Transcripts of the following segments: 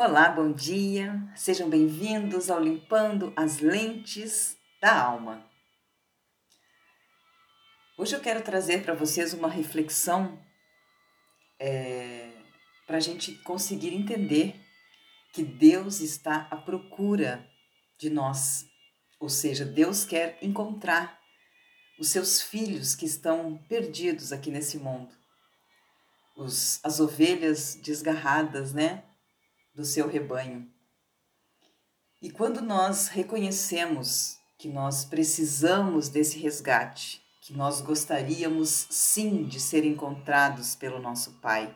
Olá, bom dia. Sejam bem-vindos ao Limpando as Lentes da Alma. Hoje eu quero trazer para vocês uma reflexão é, para a gente conseguir entender que Deus está à procura de nós, ou seja, Deus quer encontrar os seus filhos que estão perdidos aqui nesse mundo, os, as ovelhas desgarradas, né? Do seu rebanho. E quando nós reconhecemos que nós precisamos desse resgate, que nós gostaríamos sim de ser encontrados pelo nosso Pai,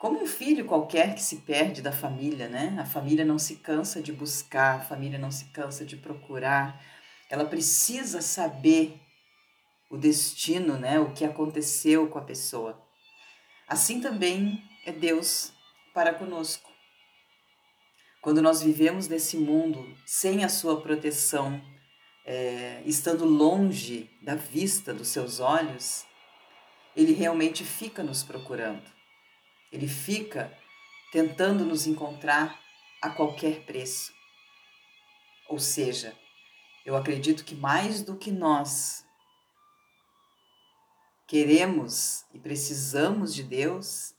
como um filho qualquer que se perde da família, né? A família não se cansa de buscar, a família não se cansa de procurar, ela precisa saber o destino, né? O que aconteceu com a pessoa. Assim também é Deus para conosco. Quando nós vivemos nesse mundo sem a sua proteção, é, estando longe da vista dos seus olhos, ele realmente fica nos procurando. Ele fica tentando nos encontrar a qualquer preço. Ou seja, eu acredito que mais do que nós queremos e precisamos de Deus,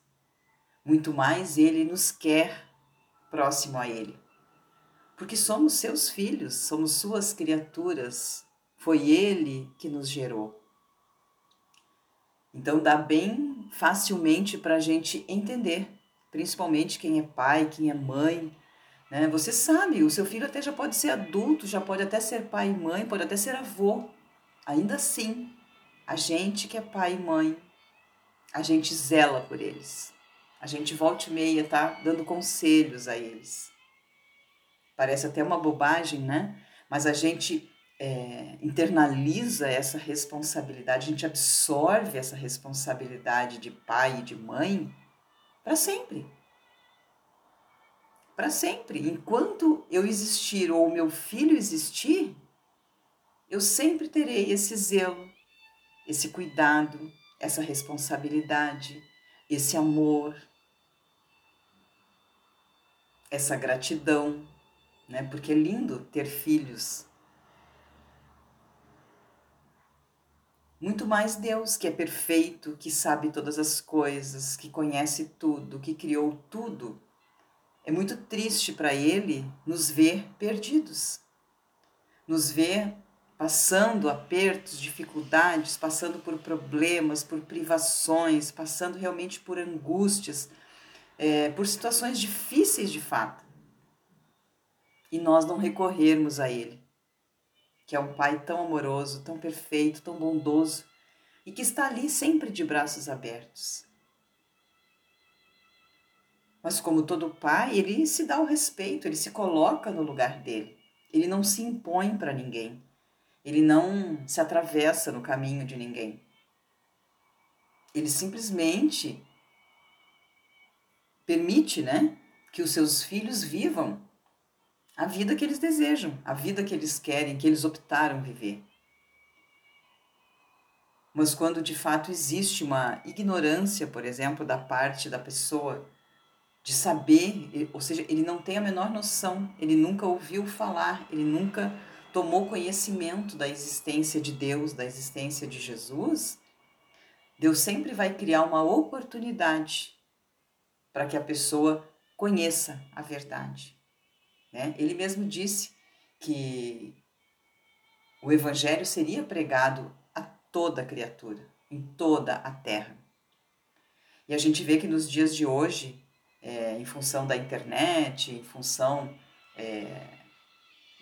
muito mais Ele nos quer próximo a Ele. Porque somos seus filhos, somos suas criaturas, foi Ele que nos gerou. Então dá bem facilmente para a gente entender, principalmente quem é pai, quem é mãe. Né? Você sabe, o seu filho até já pode ser adulto, já pode até ser pai e mãe, pode até ser avô. Ainda assim, a gente que é pai e mãe, a gente zela por eles. A gente volta e meia tá dando conselhos a eles. Parece até uma bobagem, né? Mas a gente é, internaliza essa responsabilidade, a gente absorve essa responsabilidade de pai e de mãe para sempre. Para sempre. Enquanto eu existir ou meu filho existir, eu sempre terei esse zelo, esse cuidado, essa responsabilidade, esse amor, essa gratidão, né? Porque é lindo ter filhos. Muito mais Deus, que é perfeito, que sabe todas as coisas, que conhece tudo, que criou tudo. É muito triste para Ele nos ver perdidos, nos ver passando apertos, dificuldades, passando por problemas, por privações, passando realmente por angústias, é, por situações difíceis de fato, e nós não recorrermos a Ele, que é um Pai tão amoroso, tão perfeito, tão bondoso e que está ali sempre de braços abertos. Mas, como todo pai, ele se dá o respeito, ele se coloca no lugar dele, ele não se impõe para ninguém, ele não se atravessa no caminho de ninguém. Ele simplesmente permite, né, que os seus filhos vivam a vida que eles desejam, a vida que eles querem, que eles optaram viver. Mas quando de fato existe uma ignorância, por exemplo, da parte da pessoa de saber, ou seja, ele não tem a menor noção, ele nunca ouviu falar, ele nunca tomou conhecimento da existência de Deus, da existência de Jesus, Deus sempre vai criar uma oportunidade para que a pessoa conheça a verdade. Né? Ele mesmo disse que o evangelho seria pregado a toda criatura, em toda a terra. E a gente vê que nos dias de hoje, é, em função da internet, em função, é,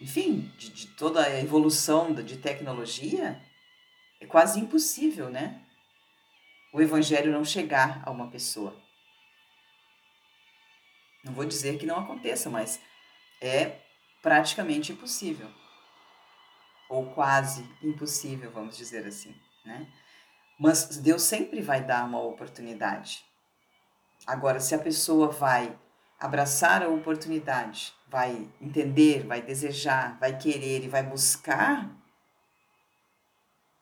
enfim, de, de toda a evolução de tecnologia, é quase impossível, né? O evangelho não chegar a uma pessoa. Não vou dizer que não aconteça, mas é praticamente impossível. Ou quase impossível, vamos dizer assim, né? Mas Deus sempre vai dar uma oportunidade. Agora, se a pessoa vai abraçar a oportunidade, vai entender, vai desejar, vai querer e vai buscar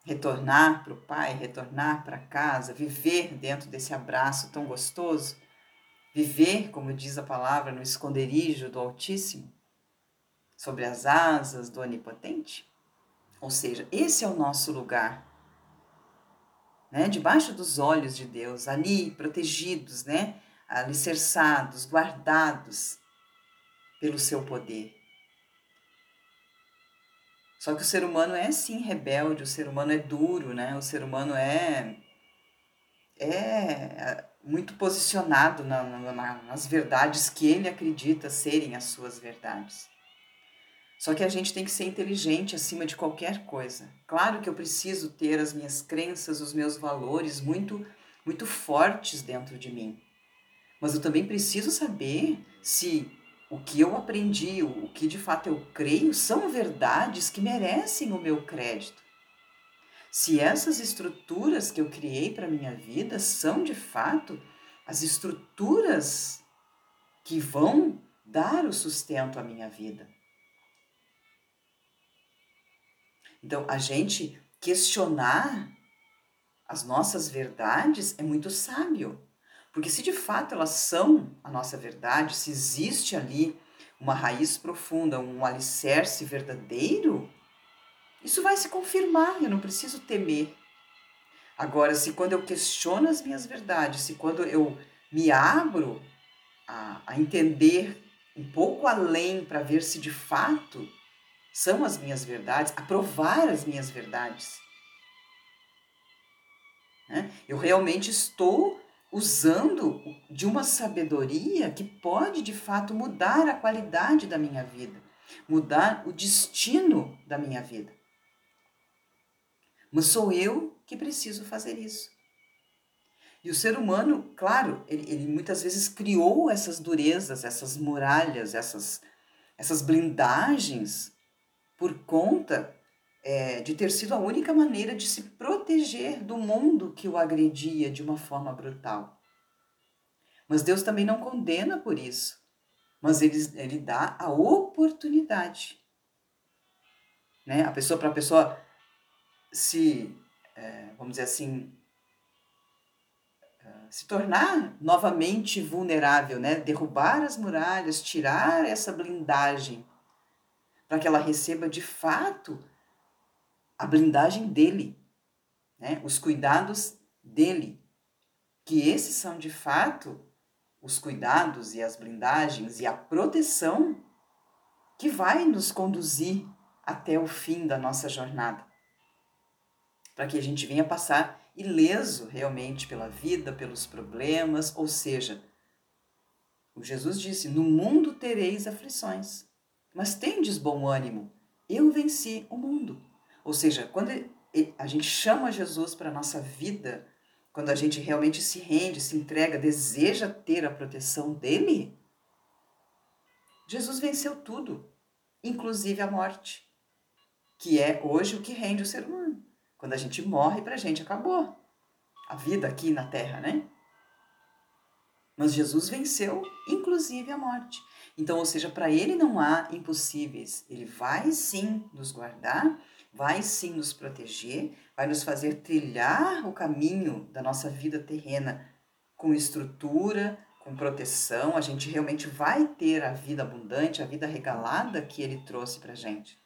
retornar para o pai, retornar para casa, viver dentro desse abraço tão gostoso, viver, como diz a palavra, no esconderijo do Altíssimo, sobre as asas do Onipotente? Ou seja, esse é o nosso lugar. Né? Debaixo dos olhos de Deus, ali protegidos, né? alicerçados, guardados pelo seu poder. Só que o ser humano é sim rebelde, o ser humano é duro, né? O ser humano é é muito posicionado na, na, nas verdades que ele acredita serem as suas verdades. Só que a gente tem que ser inteligente acima de qualquer coisa. Claro que eu preciso ter as minhas crenças, os meus valores muito muito fortes dentro de mim. Mas eu também preciso saber se o que eu aprendi, o que de fato eu creio, são verdades que merecem o meu crédito. Se essas estruturas que eu criei para minha vida são de fato as estruturas que vão dar o sustento à minha vida. Então, a gente questionar as nossas verdades é muito sábio. Porque se de fato elas são a nossa verdade, se existe ali uma raiz profunda, um alicerce verdadeiro, isso vai se confirmar, eu não preciso temer. Agora, se quando eu questiono as minhas verdades, se quando eu me abro a, a entender um pouco além para ver se de fato são as minhas verdades, a provar as minhas verdades, né? eu realmente estou usando de uma sabedoria que pode de fato mudar a qualidade da minha vida, mudar o destino da minha vida. Mas sou eu que preciso fazer isso. E o ser humano, claro, ele, ele muitas vezes criou essas durezas, essas muralhas, essas, essas blindagens por conta é, de ter sido a única maneira de se proteger do mundo que o agredia de uma forma brutal. Mas Deus também não condena por isso, mas ele, ele dá a oportunidade. Né? A pessoa, para a pessoa se, é, vamos dizer assim, é, se tornar novamente vulnerável, né? derrubar as muralhas, tirar essa blindagem, para que ela receba de fato a blindagem dele, né? os cuidados dele, que esses são de fato os cuidados e as blindagens e a proteção que vai nos conduzir até o fim da nossa jornada. Para que a gente venha passar ileso realmente pela vida, pelos problemas, ou seja, o Jesus disse: No mundo tereis aflições, mas tendes bom ânimo, eu venci o mundo. Ou seja, quando a gente chama Jesus para a nossa vida, quando a gente realmente se rende, se entrega, deseja ter a proteção dele, Jesus venceu tudo, inclusive a morte, que é hoje o que rende o ser humano. Quando a gente morre, para a gente acabou a vida aqui na terra, né? Mas Jesus venceu, inclusive a morte. Então, ou seja, para ele não há impossíveis. Ele vai sim nos guardar vai sim nos proteger, vai nos fazer trilhar o caminho da nossa vida terrena com estrutura, com proteção. A gente realmente vai ter a vida abundante, a vida regalada que Ele trouxe para gente.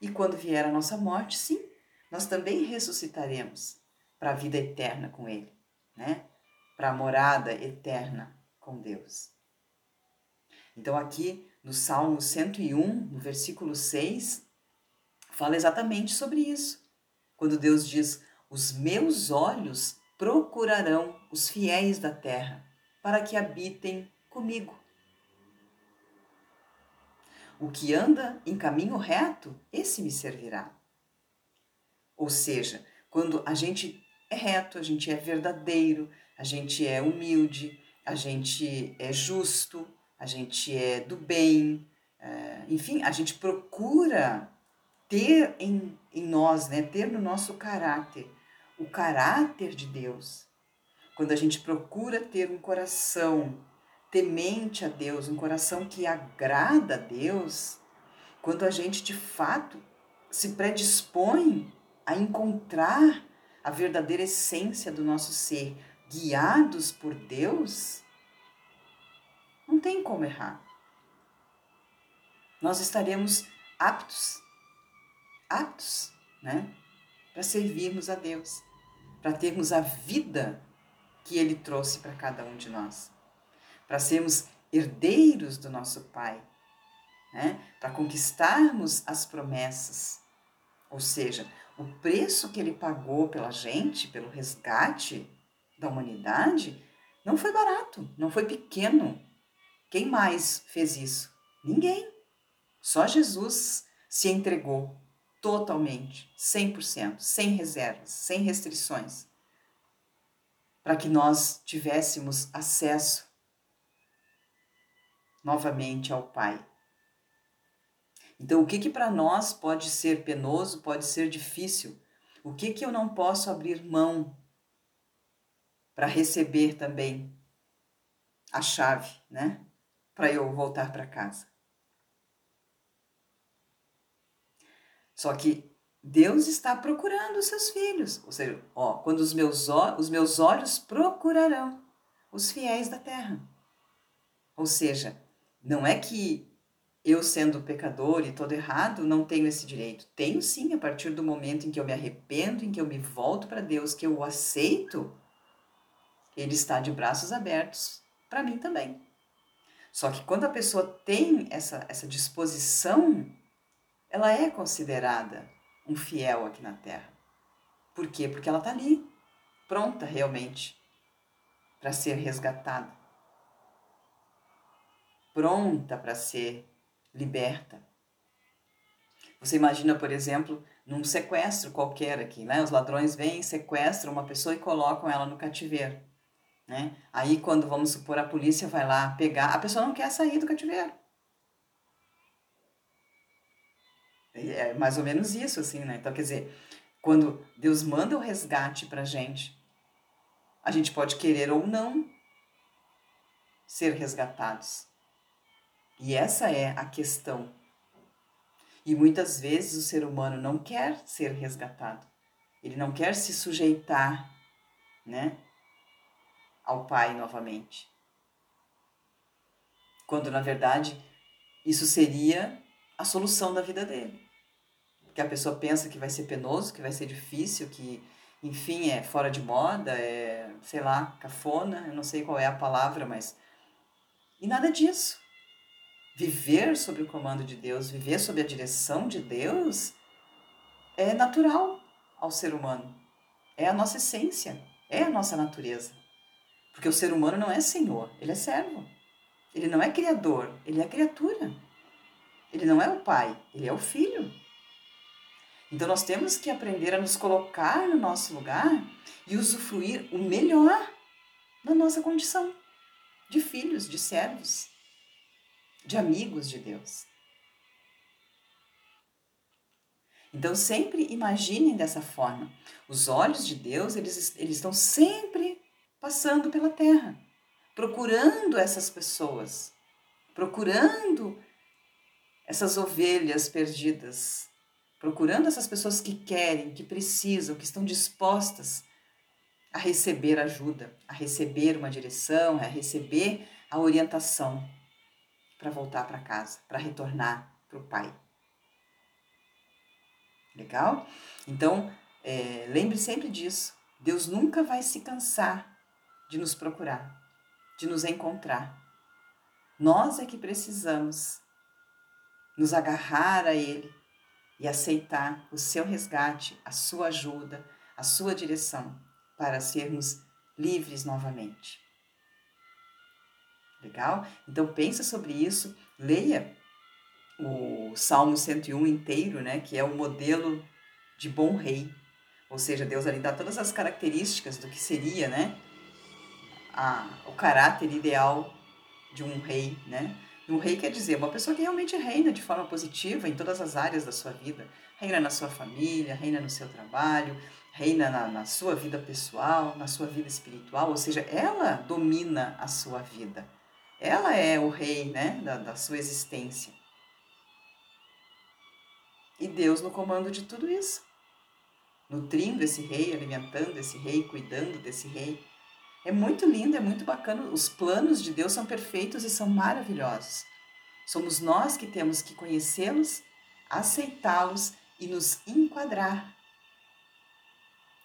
E quando vier a nossa morte, sim, nós também ressuscitaremos para a vida eterna com Ele, né? Para a morada eterna com Deus. Então, aqui no Salmo 101, no versículo 6, fala exatamente sobre isso. Quando Deus diz: Os meus olhos procurarão os fiéis da terra para que habitem comigo. O que anda em caminho reto, esse me servirá. Ou seja, quando a gente é reto, a gente é verdadeiro, a gente é humilde, a gente é justo, a gente é do bem, é, enfim, a gente procura ter em, em nós, né, ter no nosso caráter o caráter de Deus. Quando a gente procura ter um coração temente a Deus, um coração que agrada a Deus, quando a gente de fato se predispõe a encontrar a verdadeira essência do nosso ser, guiados por Deus, tem como errar. Nós estaremos aptos, aptos, né? Para servirmos a Deus, para termos a vida que Ele trouxe para cada um de nós, para sermos herdeiros do nosso Pai, né? para conquistarmos as promessas. Ou seja, o preço que Ele pagou pela gente, pelo resgate da humanidade, não foi barato, não foi pequeno. Quem mais fez isso? Ninguém. Só Jesus se entregou totalmente, 100%, sem reservas, sem restrições, para que nós tivéssemos acesso novamente ao Pai. Então, o que que para nós pode ser penoso, pode ser difícil? O que que eu não posso abrir mão para receber também a chave, né? Para eu voltar para casa. Só que Deus está procurando os seus filhos. Ou seja, ó, quando os meus, os meus olhos procurarão os fiéis da terra. Ou seja, não é que eu, sendo pecador e todo errado, não tenho esse direito. Tenho sim, a partir do momento em que eu me arrependo, em que eu me volto para Deus, que eu o aceito, ele está de braços abertos para mim também. Só que quando a pessoa tem essa, essa disposição ela é considerada um fiel aqui na Terra. Por quê? Porque ela está ali, pronta realmente para ser resgatada, pronta para ser liberta. Você imagina, por exemplo, num sequestro qualquer aqui, né? Os ladrões vêm, sequestram uma pessoa e colocam ela no cativeiro, né? Aí quando vamos supor a polícia vai lá pegar, a pessoa não quer sair do cativeiro. É mais ou menos isso, assim, né? Então, quer dizer, quando Deus manda o resgate pra gente, a gente pode querer ou não ser resgatados. E essa é a questão. E muitas vezes o ser humano não quer ser resgatado. Ele não quer se sujeitar, né, ao Pai novamente. Quando na verdade isso seria a solução da vida dele que a pessoa pensa que vai ser penoso, que vai ser difícil, que, enfim, é fora de moda, é, sei lá, cafona, eu não sei qual é a palavra, mas. E nada disso. Viver sob o comando de Deus, viver sob a direção de Deus, é natural ao ser humano. É a nossa essência, é a nossa natureza. Porque o ser humano não é senhor, ele é servo. Ele não é criador, ele é criatura. Ele não é o pai, ele é o filho. Então nós temos que aprender a nos colocar no nosso lugar e usufruir o melhor da nossa condição de filhos, de servos, de amigos de Deus. Então sempre imaginem dessa forma. Os olhos de Deus, eles, eles estão sempre passando pela terra, procurando essas pessoas, procurando essas ovelhas perdidas, procurando essas pessoas que querem, que precisam, que estão dispostas a receber ajuda, a receber uma direção, a receber a orientação para voltar para casa, para retornar para o Pai. Legal? Então, é, lembre sempre disso. Deus nunca vai se cansar de nos procurar, de nos encontrar. Nós é que precisamos nos agarrar a Ele, e aceitar o seu resgate, a sua ajuda, a sua direção para sermos livres novamente. Legal? Então pensa sobre isso, leia o Salmo 101 inteiro, né, que é o modelo de bom rei. Ou seja, Deus ali dá todas as características do que seria, né, a, o caráter ideal de um rei, né? Um rei quer dizer uma pessoa que realmente reina de forma positiva em todas as áreas da sua vida. Reina na sua família, reina no seu trabalho, reina na, na sua vida pessoal, na sua vida espiritual, ou seja, ela domina a sua vida. Ela é o rei né, da, da sua existência. E Deus no comando de tudo isso. Nutrindo esse rei, alimentando esse rei, cuidando desse rei, É muito lindo, é muito bacana. Os planos de Deus são perfeitos e são maravilhosos. Somos nós que temos que conhecê-los, aceitá-los e nos enquadrar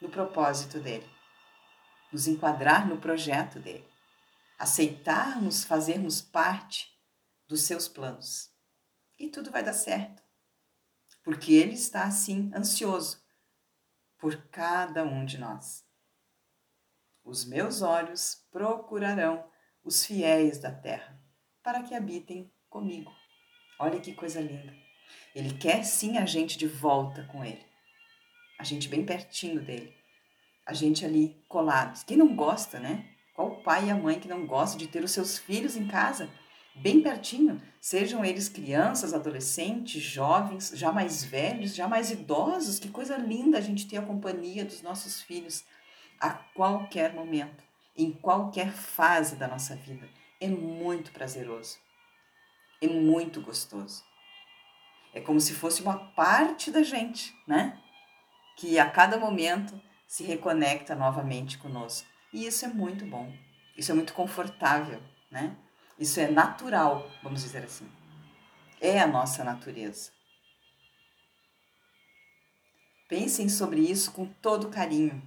no propósito dele, nos enquadrar no projeto dele, aceitarmos fazermos parte dos seus planos. E tudo vai dar certo, porque ele está assim ansioso por cada um de nós. Os meus olhos procurarão os fiéis da terra para que habitem comigo. Olha que coisa linda. Ele quer sim a gente de volta com ele. A gente bem pertinho dele. A gente ali colados. Quem não gosta, né? Pai e a mãe que não gosta de ter os seus filhos em casa, bem pertinho, sejam eles crianças, adolescentes, jovens, já mais velhos, já mais idosos. Que coisa linda a gente ter a companhia dos nossos filhos a qualquer momento, em qualquer fase da nossa vida. É muito prazeroso. É muito gostoso. É como se fosse uma parte da gente, né? Que a cada momento se reconecta novamente conosco. E isso é muito bom. Isso é muito confortável, né? Isso é natural, vamos dizer assim. É a nossa natureza. Pensem sobre isso com todo carinho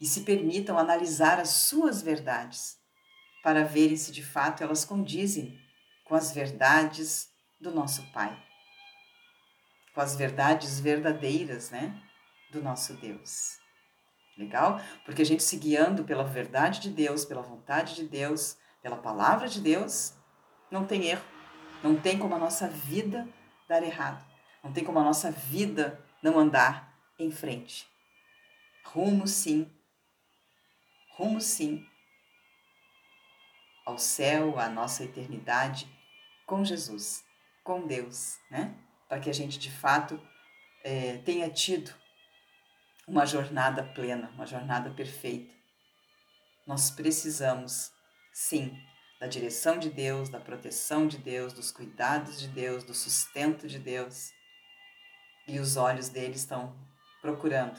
e se permitam analisar as suas verdades para verem se de fato elas condizem com as verdades do nosso Pai com as verdades verdadeiras, né, do nosso Deus. Legal? Porque a gente se guiando pela verdade de Deus, pela vontade de Deus, pela palavra de Deus, não tem erro. Não tem como a nossa vida dar errado. Não tem como a nossa vida não andar em frente. Rumo sim. Rumo sim ao céu, à nossa eternidade com Jesus, com Deus, né? para que a gente de fato é, tenha tido uma jornada plena, uma jornada perfeita. Nós precisamos, sim, da direção de Deus, da proteção de Deus, dos cuidados de Deus, do sustento de Deus. E os olhos dele estão procurando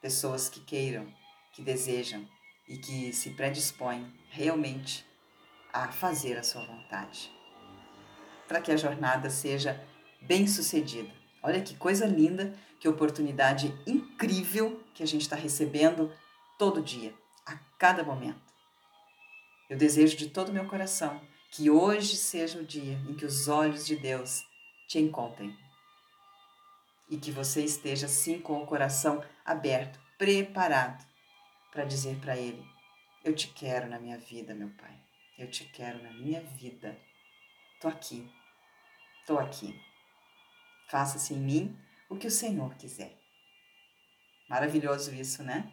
pessoas que queiram, que desejam e que se predispõem realmente a fazer a sua vontade. Para que a jornada seja bem-sucedida. Olha que coisa linda, que oportunidade incrível que a gente está recebendo todo dia, a cada momento. Eu desejo de todo o meu coração que hoje seja o dia em que os olhos de Deus te encontrem e que você esteja assim com o coração aberto, preparado para dizer para Ele: Eu te quero na minha vida, meu Pai. Eu te quero na minha vida. Tô aqui. Tô aqui. Faça-se em mim o que o Senhor quiser. Maravilhoso isso, né?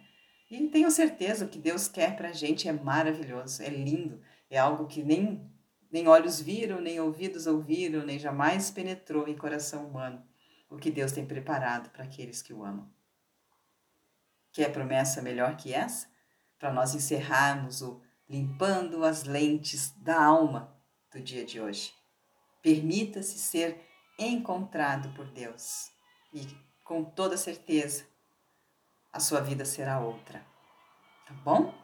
E tenho certeza o que Deus quer para a gente é maravilhoso, é lindo, é algo que nem, nem olhos viram, nem ouvidos ouviram, nem jamais penetrou em coração humano o que Deus tem preparado para aqueles que o amam. Quer promessa melhor que essa? Para nós encerrarmos o limpando as lentes da alma do dia de hoje. Permita-se ser encontrado por Deus. E com toda certeza a sua vida será outra. Tá bom?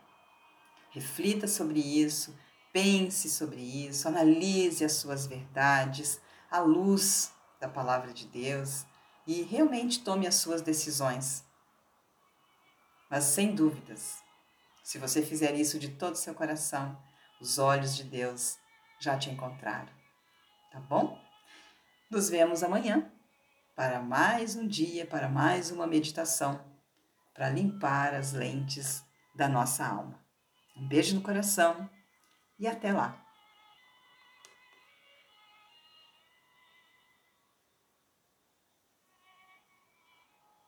Reflita sobre isso, pense sobre isso, analise as suas verdades à luz da palavra de Deus e realmente tome as suas decisões. Mas sem dúvidas, se você fizer isso de todo o seu coração, os olhos de Deus já te encontraram. Tá bom? Nos vemos amanhã para mais um dia, para mais uma meditação, para limpar as lentes da nossa alma. Um beijo no coração e até lá!